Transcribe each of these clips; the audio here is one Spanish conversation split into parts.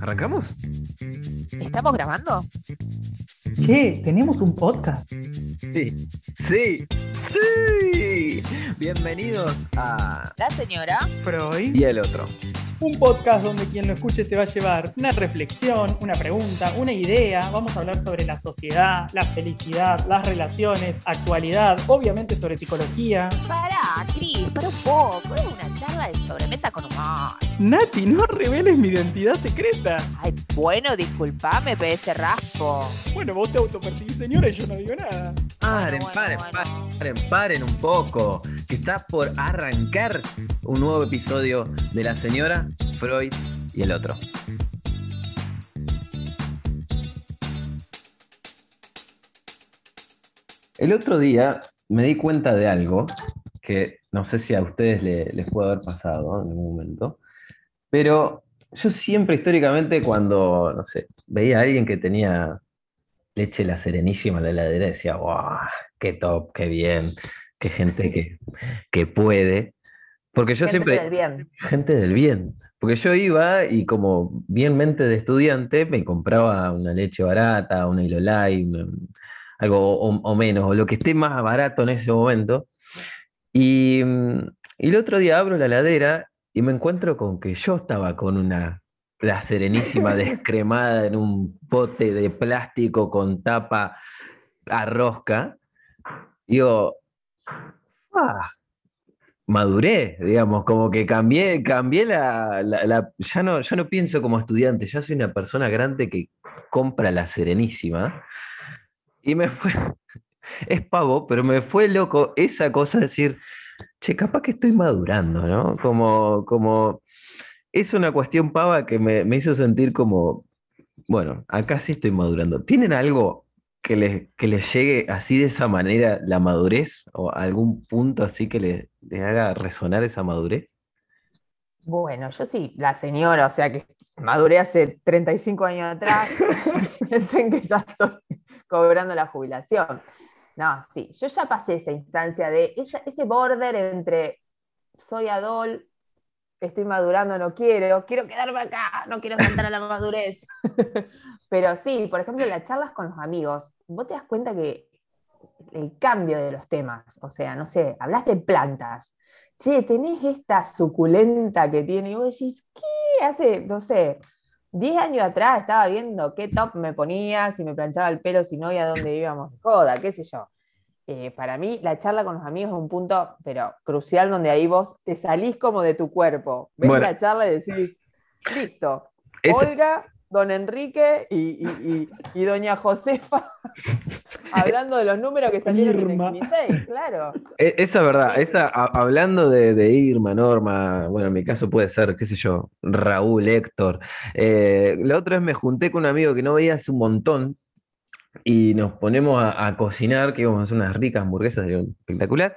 ¿Arrancamos? ¿Estamos grabando? Che, tenemos un podcast. Sí, sí, sí. Bienvenidos a La señora. Freud. Y el otro. Un podcast donde quien lo escuche se va a llevar una reflexión, una pregunta, una idea. Vamos a hablar sobre la sociedad, la felicidad, las relaciones, actualidad, obviamente sobre psicología. Pará, Cris, para un poco. Es una charla de sobremesa con humor. Nati, no reveles mi identidad secreta. Ay, bueno, disculpame, ese raspo. Bueno, vos te autopercibís señora y yo no digo nada. Paren, bueno, paren, bueno. paren, paren un poco. Que está por arrancar un nuevo episodio de La Señora, Freud y el otro. El otro día me di cuenta de algo que no sé si a ustedes le- les puede haber pasado en algún momento, pero yo siempre históricamente cuando, no sé, veía a alguien que tenía leche la serenísima en la heladera, decía, ¡guau! ¡Qué top, qué bien! ¡Qué gente que, que puede! Porque yo siempre... bien. Gente del bien. Porque yo iba y como bien mente de estudiante me compraba una leche barata, una Ilolai, algo o, o menos, o lo que esté más barato en ese momento. Y, mm, y el otro día abro la heladera y me encuentro con que yo estaba con una la serenísima descremada en un pote de plástico con tapa a rosca. Digo, ah, maduré, digamos, como que cambié, cambié la, la- la- ya no, ya no pienso como estudiante, ya soy una persona grande que compra la Serenísima. Y me fue, es pavo, pero me fue loco esa cosa de decir, che, capaz que estoy madurando, ¿no? Como, como, es una cuestión pava que me, me hizo sentir como, bueno, acá sí estoy madurando. ¿Tienen algo que les, que les llegue así de esa manera la madurez o algún punto así que le- les haga resonar esa madurez? Bueno, yo sí, la señora, o sea que maduré hace 35 años atrás, piensen que ya estoy cobrando la jubilación. No, sí, yo ya pasé esa instancia de esa- ese border entre soy adol, estoy madurando, no quiero, quiero quedarme acá, no quiero saltar a la madurez. Pero sí, por ejemplo, las charlas con los amigos, vos te das cuenta que el cambio de los temas, o sea, no sé, hablas de plantas, che, tenés esta suculenta que tiene, y vos decís, ¿qué? Hace, no sé, 10 años atrás estaba viendo qué top me ponía, si me planchaba el pelo, si no, y a dónde íbamos de joda, qué sé yo. Eh, para mí, la charla con los amigos es un punto, pero crucial, donde ahí vos te salís como de tu cuerpo. Ves Bueno. la charla y decís, listo, Olga, don Enrique y, y- y- y doña Josefa hablando de los números que salieron Irma. en el 16, claro. E- Esa verdad, esa, a- hablando de, de Irma, Norma, bueno, en mi caso puede ser, qué sé yo, Raúl, Héctor. Eh, la otra vez me junté con un amigo que no veía hace un montón y nos ponemos a, a cocinar, que íbamos a hacer unas ricas hamburguesas, digo, espectacular.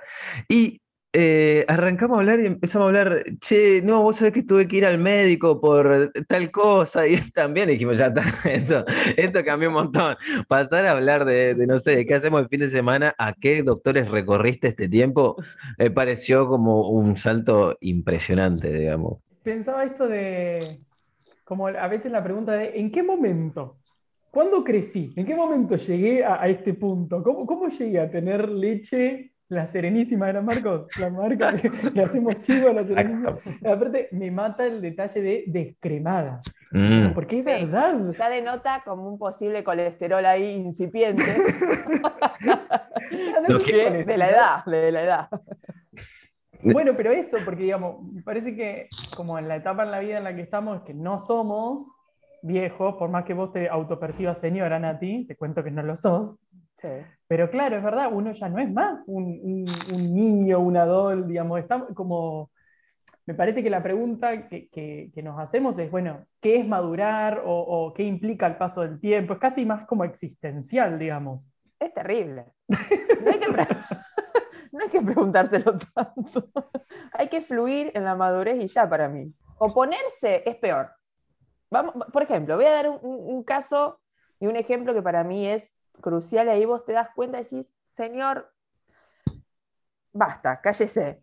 Y eh, arrancamos a hablar y empezamos a hablar, che, no, vos sabés que tuve que ir al médico por tal cosa, y también dijimos, ya está, esto, esto cambió un montón. Pasar a hablar de, no sé, qué hacemos el fin de semana, a qué doctores recorriste este tiempo, me pareció como un salto impresionante, digamos. Pensaba esto de, como a veces la pregunta de, ¿en qué momento? ¿Cuándo crecí? ¿En qué momento llegué a, este punto? ¿Cómo, cómo llegué a tener leche, la serenísima era Marcos? La marca, le, le hacemos chivo a la serenísima. Aparte, me mata el detalle de descremada. Mm. Porque es Sí. verdad. Ya denota como un posible colesterol ahí incipiente que- de la edad, de la edad. Bueno, pero eso, porque digamos, me parece que como en la etapa en la vida en la que estamos, que no somos viejos, por más que vos te autopercibas señora, Nati, te cuento que no lo sos, Sí. pero claro, es verdad, uno ya no es más un, un- un niño, un adol, digamos, está como, me parece que la pregunta que, que- que nos hacemos es, bueno, ¿qué es madurar o, o qué implica el paso del tiempo? Es casi más como existencial, digamos. Es terrible. No hay que, no hay que preguntárselo tanto. Hay que fluir en la madurez y ya para mí. Oponerse es peor. Vamos, por ejemplo, voy a dar un, un- un caso y un ejemplo que para mí es crucial. Ahí vos te das cuenta y decís, señor, basta, cállese.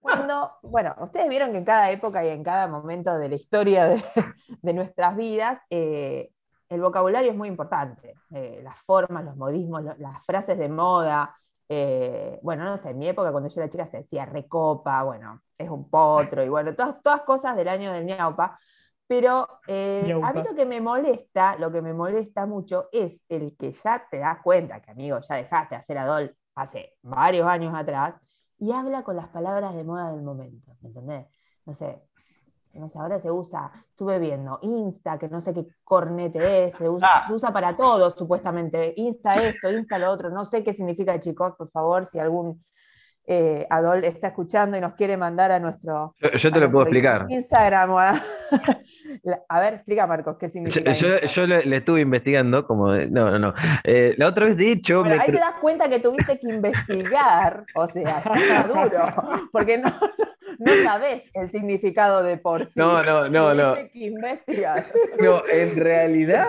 Cuando, bueno, ustedes vieron que en cada época y en cada momento de la historia de, nuestras vidas, eh, el vocabulario es muy importante. Eh, las formas, los modismos, las frases de moda. eh, bueno, no sé, en mi época cuando yo era chica se decía recopa, bueno, es un potro, y bueno, todas, todas cosas del año del ñaupa. Pero eh, a mí lo que me molesta, lo que me molesta mucho es el que ya te das cuenta que, amigo, ya dejaste de hacer Adol hace varios años atrás y habla con las palabras de moda del momento, ¿me entendés? No sé, no sé, ahora se usa, estuve viendo, Insta, que no sé qué cornete es, se usa, Ah. se usa para todo supuestamente, Insta esto, Insta lo otro, no sé qué significa, chicos, por favor, si algún eh, Adol está escuchando y nos quiere mandar a nuestro, Yo, yo te lo puedo explicar. Instagram. o a- ver, explica, Marcos, qué significa yo- le, le estuve investigando, como. no, no, no. Eh, la otra vez, de hecho. Bueno, me ahí te das cuenta que tuviste que investigar, o sea, está duro, porque no, no sabes el significado de por sí. No, no, no, no. Que investigar. No, en realidad,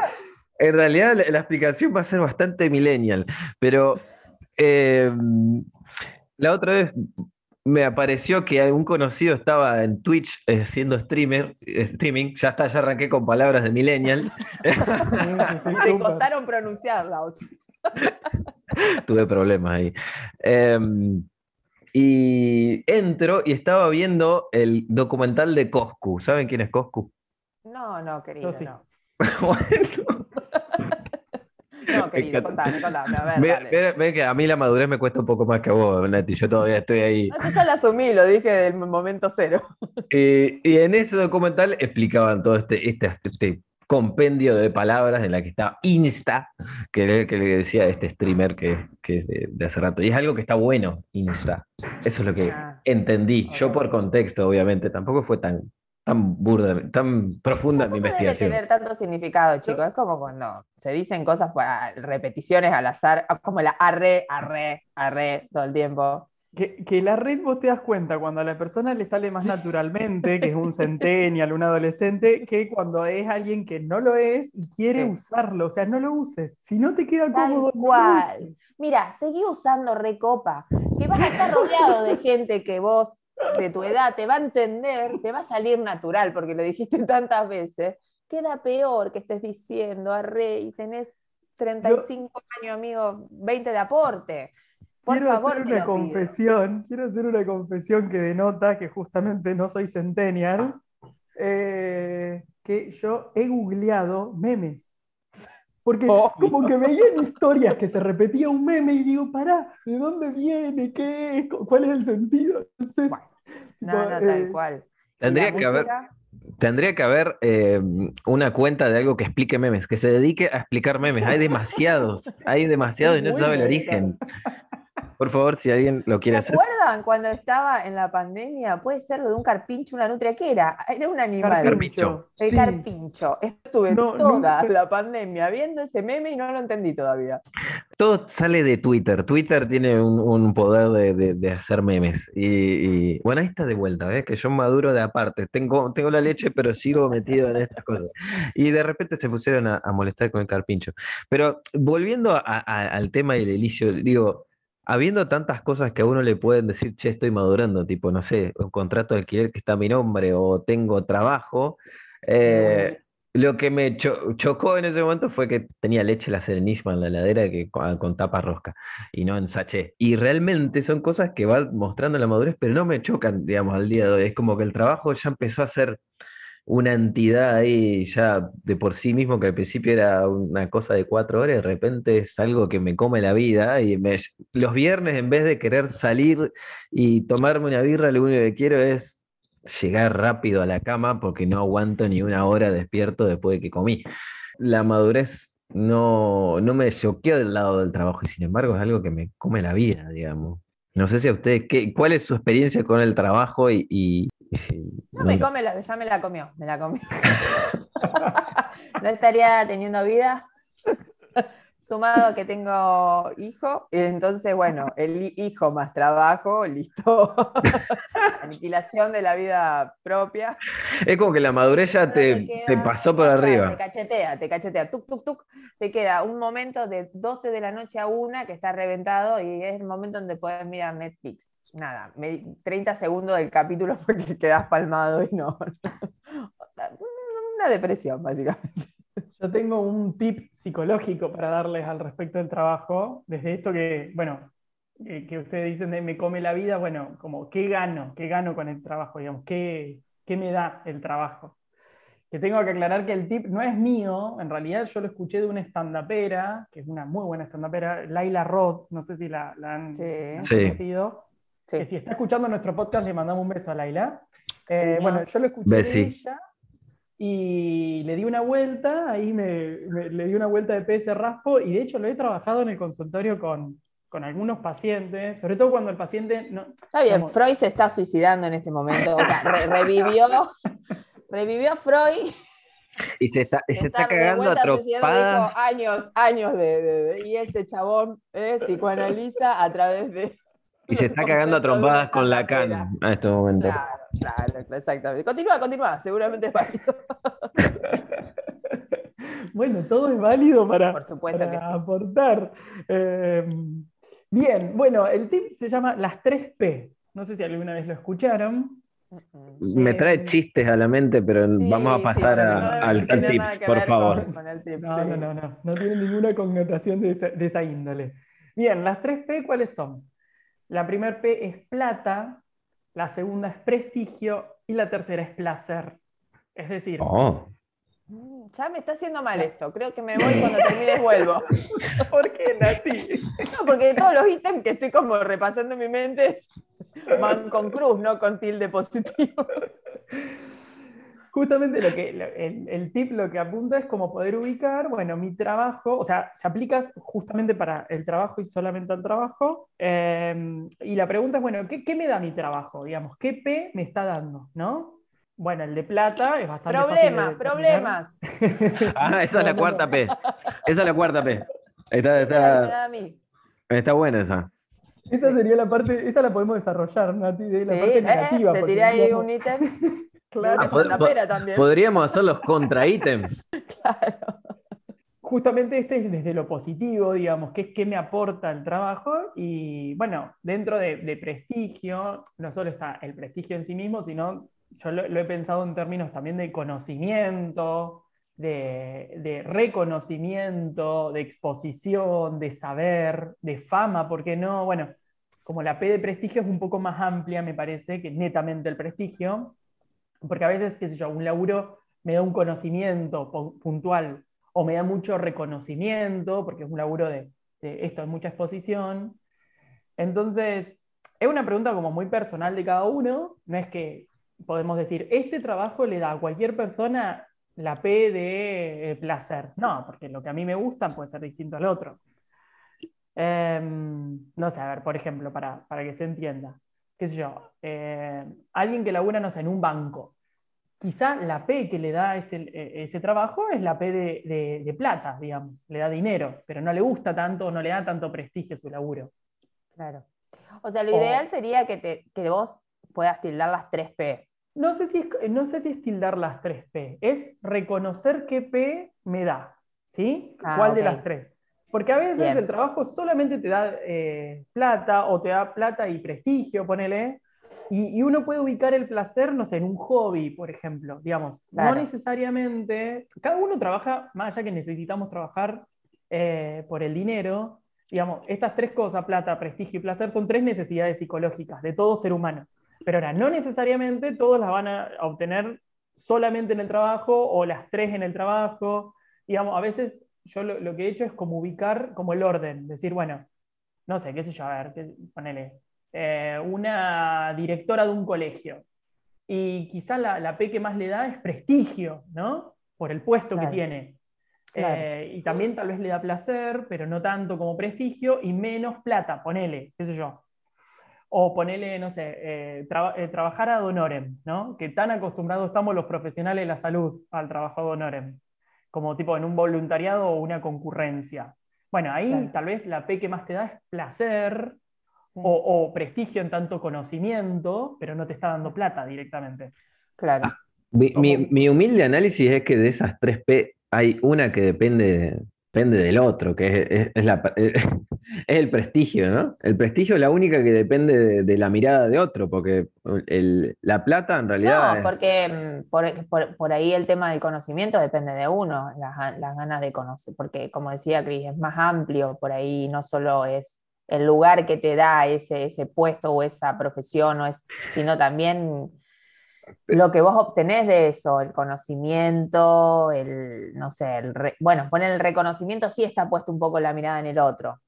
en realidad la, la explicación va a ser bastante millennial, pero eh, la otra vez me apareció que algún conocido estaba en Twitch eh, haciendo streamer, eh, streaming, ya está, ya arranqué con palabras de millennial, Te súper. contaron pronunciarla. o sea. tuve problemas ahí. Em, y entro y estaba viendo el documental de Coscu, ¿saben quién es Coscu? No, no, querido, Yo sí. no. bueno, No, querido, contame, contame. A ver, ve, dale. ve- ve que a mí la madurez me cuesta un poco más que a vos, Nati, yo todavía estoy ahí. No, yo ya la asumí, lo dije del momento cero. Eh, y en ese documental explicaban todo este, este, este compendio de palabras en la que estaba Insta, que que le decía este streamer que, que es de, de hace rato. Y es algo que está bueno, Insta. Eso es lo que Ah, entendí. Yo por contexto, obviamente, tampoco fue tan, tan burda, tan profunda mi Tampoco debe investigación. tener tanto significado, chicos. Es como cuando se dicen cosas para repeticiones al azar, ah, como la arre, arre, arre todo el tiempo. Que, que la red vos te das cuenta cuando a la persona le sale más naturalmente, que es un centennial, un adolescente, que cuando es alguien que no lo es y quiere Sí. usarlo. O sea, no lo uses. Si no te queda Tal cómodo, no lo cual. uses. Mira, seguí usando Recopa, que vas a estar rodeado de gente que vos, de tu edad, te va a entender, te va a salir natural, porque lo dijiste tantas veces. Queda peor que estés diciendo arre y tenés 35 años, amigo, 20 de aporte. Por Quiero favor, hacer una pido. confesión, quiero hacer una confesión que denota que justamente no soy centennial, eh, que yo he googleado memes. Porque Oh. como que veía en historias que se repetía un meme y digo, pará, ¿de dónde viene? ¿Qué es? ¿Cuál es el sentido? Entonces, Bueno, No, no, tal eh, cual. ¿Y Tendría que haber, tendría que haber eh, una cuenta de algo que explique memes, que se dedique a explicar memes. Hay demasiados, hay demasiados y no se sabe el origen. Por favor, si alguien lo ¿Se quiere hacer. acuerdan cuando estaba en la pandemia? Puede ser lo de un carpincho, una nutria, ¿qué era? Era un animal. Carpincho. El sí. carpincho. Estuve No, toda nunca- la pandemia viendo ese meme y no lo entendí todavía. Todo sale de Twitter. Twitter tiene un, un poder de, de- de hacer memes. Y, y- bueno, ahí está de vuelta, ¿ves? Que yo maduro de aparte. Tengo, tengo la leche, pero sigo metido en estas cosas. Y de repente se pusieron a, a molestar con el carpincho. Pero volviendo a- a- al tema del ilicio, digo, habiendo tantas cosas que a uno le pueden decir, che, estoy madurando, tipo, no sé, un contrato de alquiler que está a mi nombre o tengo trabajo. eh, lo que me cho- chocó en ese momento fue que tenía leche la serenísima en la heladera que, con, con tapa rosca y no en sachet. Y realmente son cosas que van mostrando la madurez, pero no me chocan, digamos, al día de hoy. Es como que el trabajo ya empezó a ser una entidad ahí ya de por sí mismo, que al principio era una cosa de cuatro horas, de repente es algo que me come la vida. Y me- los viernes, en vez de querer salir y tomarme una birra, lo único que quiero es llegar rápido a la cama porque no aguanto ni una hora despierto después de que comí. La madurez no, no me choqueó del lado del trabajo y sin embargo es algo que me come la vida, digamos. No sé si a ustedes, ¿qué, ¿cuál es su experiencia con el trabajo y, y- y si... No me come la, ya me la comió, me la comió. no estaría teniendo vida. Sumado a que tengo hijo, entonces, bueno, el hi- hijo más trabajo, listo. Aniquilación de la vida propia. Es como que la madurez ya te, queda- te pasó por Te arriba. cachetea, te cachetea, tuk, tuk, tuk. Te queda un momento de 12 de la noche a una que está reventado y es el momento donde puedes mirar Netflix. nada, me- 30 segundos del capítulo porque quedas palmado y no. Una depresión, básicamente. Yo tengo un tip psicológico para darles al respecto del trabajo, desde esto que, bueno, que, que ustedes dicen de me come la vida, bueno, como qué gano, qué gano con el trabajo, digamos, qué, qué me da el trabajo. Que tengo que aclarar que el tip no es mío, en realidad yo lo escuché de una estandapera, que es una muy buena estandapera, Laila Roth, no sé si la, la han, Sí. Sí. conocido. Que si está escuchando nuestro podcast, le mandamos un beso a Laila. Eh, bueno, yo lo escuché de ella y le di una vuelta, ahí me, me- le di una vuelta de PS raspo y de hecho lo he trabajado en el consultorio con, con algunos pacientes, sobre todo cuando el paciente no, Está bien. Freud se está suicidando en este momento. O sea, re- revivió, revivió a Freud. Y se está, y se está de cagando a vuelta suicidando, trompadas. dijo, años, años de, de- de- Y este chabón eh, psicoanaliza a través de. Y se está cagando a trompadas con Lacan a este momento. Claro, claro, exactamente. Continúa, continúa, seguramente es válido. Bueno, todo es válido para, Por supuesto para que sí. aportar. Eh, bien, bueno, el tip se llama las 3 P. No sé si alguna vez lo escucharon. Me trae Eh, chistes a la mente, pero Sí, vamos a pasar no al, al tips, por favor. Con, con el tips, No, sí. no, no, no, no tiene ninguna connotación de esa, de esa índole. Bien, las 3 P, ¿cuáles son? La primera P es plata, la segunda es prestigio y la tercera es placer. Es decir, Oh, Mm, Ya me está haciendo mal esto. Creo que me voy cuando termine vuelvo. ¿por qué, Nati? No, porque de todos los ítems que estoy como repasando en mi mente van con cruz, no con tilde positivo. Justamente lo que, lo- el, el tip lo que apunta es como poder ubicar, bueno, mi trabajo, o sea, se aplica justamente para el trabajo y solamente al trabajo. eh, y la pregunta es, bueno, ¿qué, qué me da mi trabajo? Digamos, ¿qué P me está dando? ¿No? Bueno, el de plata es bastante fácil de Problemas, problemas. Ah, esa es la cuarta. P. Esa es la cuarta P. Está, está, da a mí. está buena esa. Esa sería la parte, esa la podemos desarrollar, Nati, de la Sí, parte eh, negativa. te porque tiré ahí digamos, un ítem. claro, Ah, Una pod- tapera también. Podríamos hacer los contra ítems. Claro. Justamente este es desde lo positivo, digamos, que es qué me aporta el trabajo y bueno, dentro de, de prestigio, no solo está el prestigio en sí mismo, sino yo lo, lo he pensado en términos también de conocimiento, de, de reconocimiento, de exposición, de saber, de fama, ¿por qué no? Bueno, como la P de prestigio es un poco más amplia, me parece, que netamente el prestigio, porque a veces, qué sé yo, un laburo me da un conocimiento pu- puntual o me da mucho reconocimiento, porque es un laburo de, esto, de mucha exposición. Entonces, es una pregunta como muy personal de cada uno, no es que podemos decir, este trabajo le da a cualquier persona la P de eh, placer. No, porque lo que a mí me gusta puede ser distinto al otro. Em, no sé, a ver, por ejemplo, para, para que se entienda, qué sé yo, eh, alguien que labura, no sé, en un banco, quizá la P que le da ese, eh, ese trabajo es la P de, de- de plata, digamos, le da dinero, pero no le gusta tanto, no le da tanto prestigio su laburo. Claro. O sea, lo O- ideal sería que, te, que vos puedas tildar las 3 P. No sé, si es, no sé si es tildar las tres P, es reconocer qué P me da, ¿sí? Ah, ¿Cuál de las tres? Porque a veces Bien. el trabajo solamente te da eh, plata o te da plata y prestigio, ponele, y, y uno puede ubicar el placer, no sé, en un hobby, por ejemplo, digamos, Claro. no necesariamente, cada uno trabaja, más allá que necesitamos trabajar eh, por el dinero, digamos, estas tres cosas, plata, prestigio y placer, son tres necesidades psicológicas de todo ser humano. Pero ahora, no necesariamente todos las van a obtener solamente en el trabajo o las tres en el trabajo. Digamos, a veces yo lo, lo que he hecho es como ubicar como el orden, decir, bueno, no sé, qué sé yo, a ver, qué- ponele, eh, una directora de un colegio. Y quizá la, la P que más le da es prestigio, ¿no? Por el puesto Claro. que tiene. Claro. Eh, y también tal vez le da placer, pero no tanto como prestigio, y menos plata, ponele, qué sé yo. O ponele, no sé, eh, traba- trabajar ad honorem, ¿no? Que tan acostumbrados estamos los profesionales de la salud al trabajo ad honorem, como tipo en un voluntariado o una concurrencia. Bueno, ahí Claro. tal vez la P que más te da es placer Sí. o, o prestigio en tanto conocimiento, pero no te está dando plata directamente. Claro. Mi, mi- mi humilde análisis es que de esas tres P hay una que depende depende del otro, que es, es- es la- es el prestigio, ¿no? El prestigio es la única que depende de, de la mirada de otro, porque el- la plata en realidad... No, porque mm, por, por- por ahí el tema del conocimiento depende de uno, las ganas de conocer, porque como decía Cris, es más amplio, por ahí no solo es el lugar que te da ese, ese puesto o esa profesión, o es, sino también lo que vos obtenés de eso, el conocimiento, el, no sé, el bueno, poner el reconocimiento sí está puesto un poco la mirada en el otro.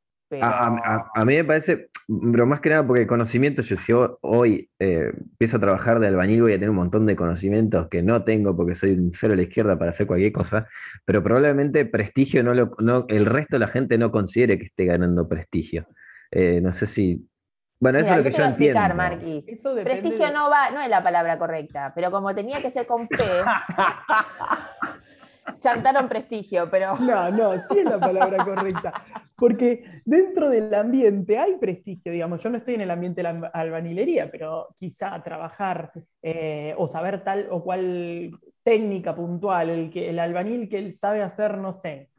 A, mí me parece, pero más que nada porque el conocimiento, yo si ho- hoy eh, empiezo a trabajar de albañil voy a tener un montón de conocimientos que no tengo porque soy un cero a la izquierda para hacer cualquier cosa, pero probablemente prestigio no lo, no, el resto de la gente no considere que esté ganando prestigio. Eh, no sé si... Bueno, eso Mira, es lo yo que te yo voy a explicar, entiendo. Marquis. Esto depende Prestigio de- no va, no es la palabra correcta, pero como tenía que ser con P, chantaron prestigio, pero No, no, sí es la palabra correcta. Porque dentro del ambiente hay prestigio, digamos. Yo no estoy en el ambiente de la albanilería, pero quizá trabajar eh, o saber tal o cual técnica puntual, el, que, el albanil que él sabe hacer, no sé,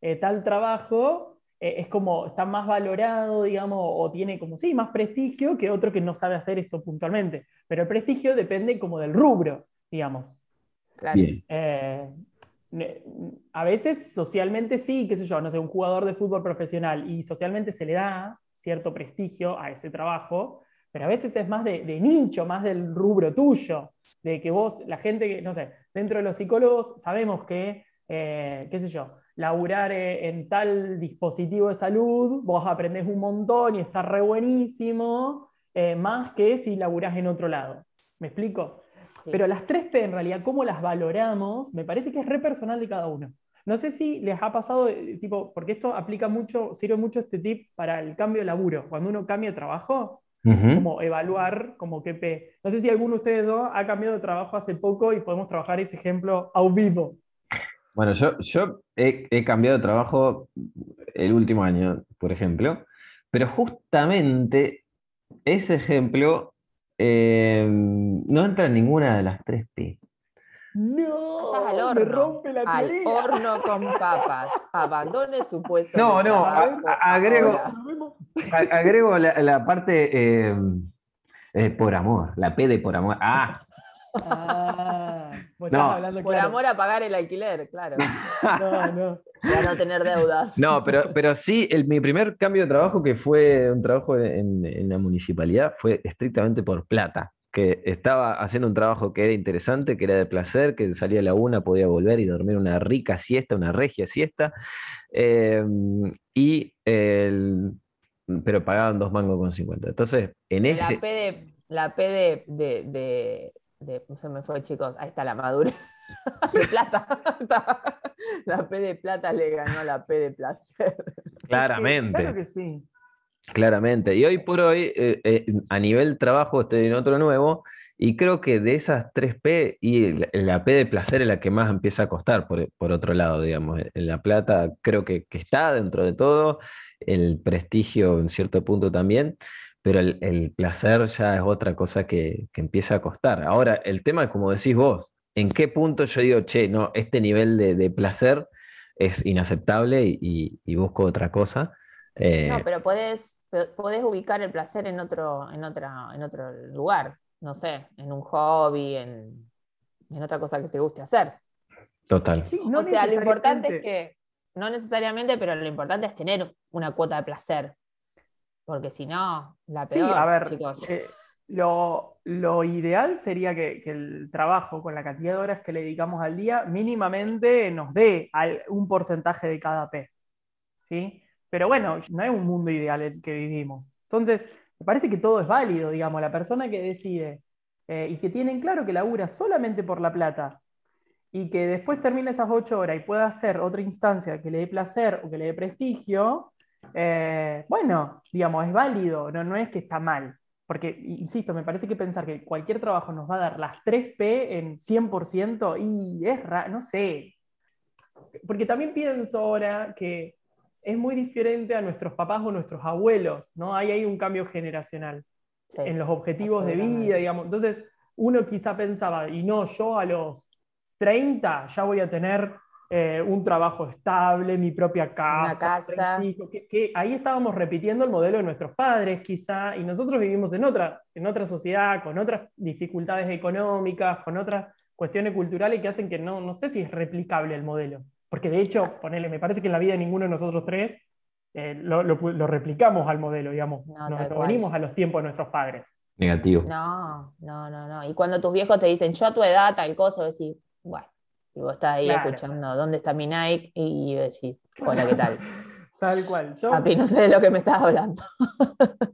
eh, tal trabajo, eh, es como, está más valorado, digamos, o tiene como, sí, más prestigio que otro que no sabe hacer eso puntualmente. Pero el prestigio depende como del rubro, digamos. claro. Eh, a veces socialmente sí, qué sé yo, no sé, un jugador de fútbol profesional y socialmente se le da cierto prestigio a ese trabajo, pero a veces es más de, de nicho, más del rubro tuyo, de que vos, la gente que, no sé, dentro de los psicólogos sabemos que, eh, qué sé yo, laburar eh, en tal dispositivo de salud, vos aprendés un montón y está re buenísimo, eh, más que si laburás en otro lado. ¿Me explico? Sí. Pero las 3P en realidad, cómo las valoramos, me parece que es re personal de cada uno. No sé si les ha pasado, eh, tipo, porque esto aplica mucho, sirve mucho este tip para el cambio de laburo. Cuando uno cambia de trabajo, Ujú. como evaluar como qué P. No sé si alguno de ustedes dos ha cambiado de trabajo hace poco y podemos trabajar ese ejemplo a vivo. Bueno, yo, yo he, he cambiado de trabajo el último año, por ejemplo, pero justamente ese ejemplo eh, no entra en ninguna de las tres P. No, Estás al me horno. rompe la Al horno con papas. Abandone su puesto. No, de no, agrego- Agrego la, la parte eh, eh, por amor, la P de por amor. Ah, Ah, vos No. estás hablando Por claro. amor a pagar el alquiler, claro. No, no. Para no tener deudas. no, pero, pero sí, el- mi primer cambio de trabajo, que fue un trabajo en, en la municipalidad, fue estrictamente por plata. Que estaba haciendo un trabajo que era interesante, que era de placer, que salía a la una, podía volver y dormir una rica siesta, una regia siesta. eh, y el- pero pagaban dos mangos con 50. Entonces, en La ese. P de. La P de. de, de- de- se me fue, chicos. Ahí está la madurez. de plata. la P de plata le ganó la P de placer. Claramente. Claro que sí. Claramente. Y hoy por hoy, eh, eh, a nivel trabajo, estoy en otro nuevo, y creo que de esas tres P, y la, la P de placer es la que más empieza a costar, por, por otro lado, digamos. En la plata creo que, que está dentro de todo, el prestigio en cierto punto también, pero el, el placer ya es otra cosa que, que empieza a costar. Ahora, el tema es como decís vos, ¿en qué punto yo digo, che, no, este nivel de, de placer es inaceptable y, y- y busco otra cosa? Eh, No, pero podés, podés ubicar el placer en otro, en otra, en otro lugar. No sé, en un hobby, en, en otra cosa que te guste hacer. total. Sí, no o sea, lo importante es que, no necesariamente, pero lo importante es tener una cuota de placer. Porque si no, la Sí, peor, a ver, chicos. eh, lo, lo ideal sería que, que el trabajo con la cantidad de horas que le dedicamos al día mínimamente nos dé al- un porcentaje de cada P. ¿sí? Pero bueno, no es un mundo ideal el que vivimos. Entonces, me parece que todo es válido, digamos, la persona que decide eh, y que tiene en claro que labura solamente por la plata y que después termine esas ocho horas y pueda hacer otra instancia que le dé placer o que le dé prestigio, eh, bueno, digamos, es válido, no, no es que está mal. Porque, insisto, me parece que pensar que cualquier trabajo nos va a dar las 3P en 100% y es raro, no sé. Porque también pienso ahora que es muy diferente a nuestros papás o nuestros abuelos, ¿no? Ahí hay un cambio generacional Sí. en los objetivos de vida, digamos. Entonces, uno quizá pensaba, y no, yo a los 30 ya voy a tener eh, un trabajo estable, mi propia casa, casa. hijos, que, que ahí estábamos repitiendo el modelo de nuestros padres quizá, y nosotros vivimos en otra, en otra sociedad, con otras dificultades económicas, con otras cuestiones culturales que hacen que no, no sé si es replicable el modelo. Porque de hecho, ponele, me parece que en la vida de ninguno de nosotros tres eh, lo, lo replicamos al modelo, digamos. No, Nos venimos a los tiempos de nuestros padres. Negativo. No, no, no, no. Y cuando tus viejos te dicen, yo a tu edad, tal cosa, decís, bueno, y vos estás ahí Claro. escuchando, ¿dónde está mi Nike? Y decís, hola, ¿qué tal? Tal cual. Yo, Papi, no sé de lo que me estás hablando.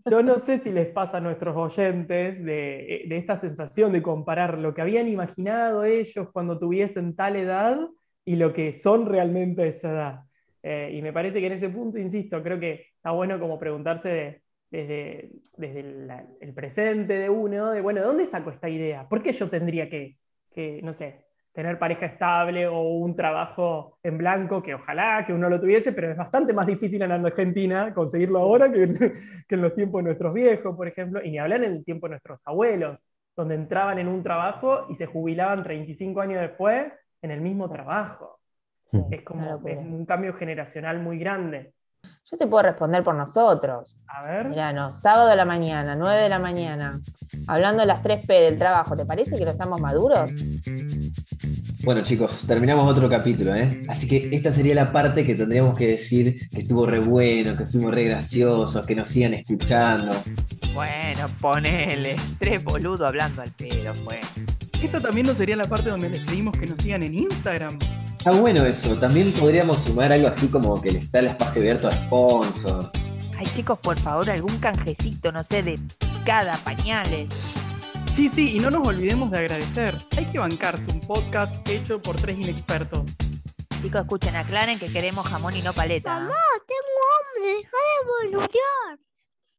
Yo no sé si les pasa a nuestros oyentes de, de esta sensación de comparar lo que habían imaginado ellos cuando tuviesen tal edad y lo que son realmente a esa edad. Eh, y me parece que en ese punto, insisto, creo que está bueno como preguntarse de- desde, desde la- el presente de uno, de, bueno, ¿de dónde saco esta idea? ¿Por qué yo tendría que, que, no sé, tener pareja estable o un trabajo en blanco, que ojalá que uno lo tuviese, pero es bastante más difícil en Argentina conseguirlo ahora que, que en los tiempos de nuestros viejos, por ejemplo, y ni hablar en el tiempo de nuestros abuelos, donde entraban en un trabajo y se jubilaban 35 años después en el mismo trabajo. Sí, Es como es un cambio generacional muy grande. Yo te puedo responder por nosotros. A ver, Mirá, no, sábado a la mañana, 9 de la mañana, hablando de las 3P del trabajo, ¿te parece que no estamos maduros? Bueno, chicos, terminamos otro capítulo, ¿eh? Así que esta sería la parte que tendríamos que decir que estuvo re bueno, que fuimos re graciosos, que nos sigan escuchando. Bueno, ponele. Tres boludos hablando al pedo, pues. Esta también no sería la parte donde les pedimos que nos sigan en Instagram. Está bueno eso. También podríamos sumar algo así como que le está el espacio abierto a sponsors. Ay, chicos, por favor, algún canjecito, no sé, de cada pañales. Sí, sí, y no nos olvidemos de agradecer. Hay que bancarse un podcast hecho por tres inexpertos. Chicos, escuchen, aclaren que queremos jamón y no paleta. ¿ah? Mamá, tengo hambre, deja de boludear.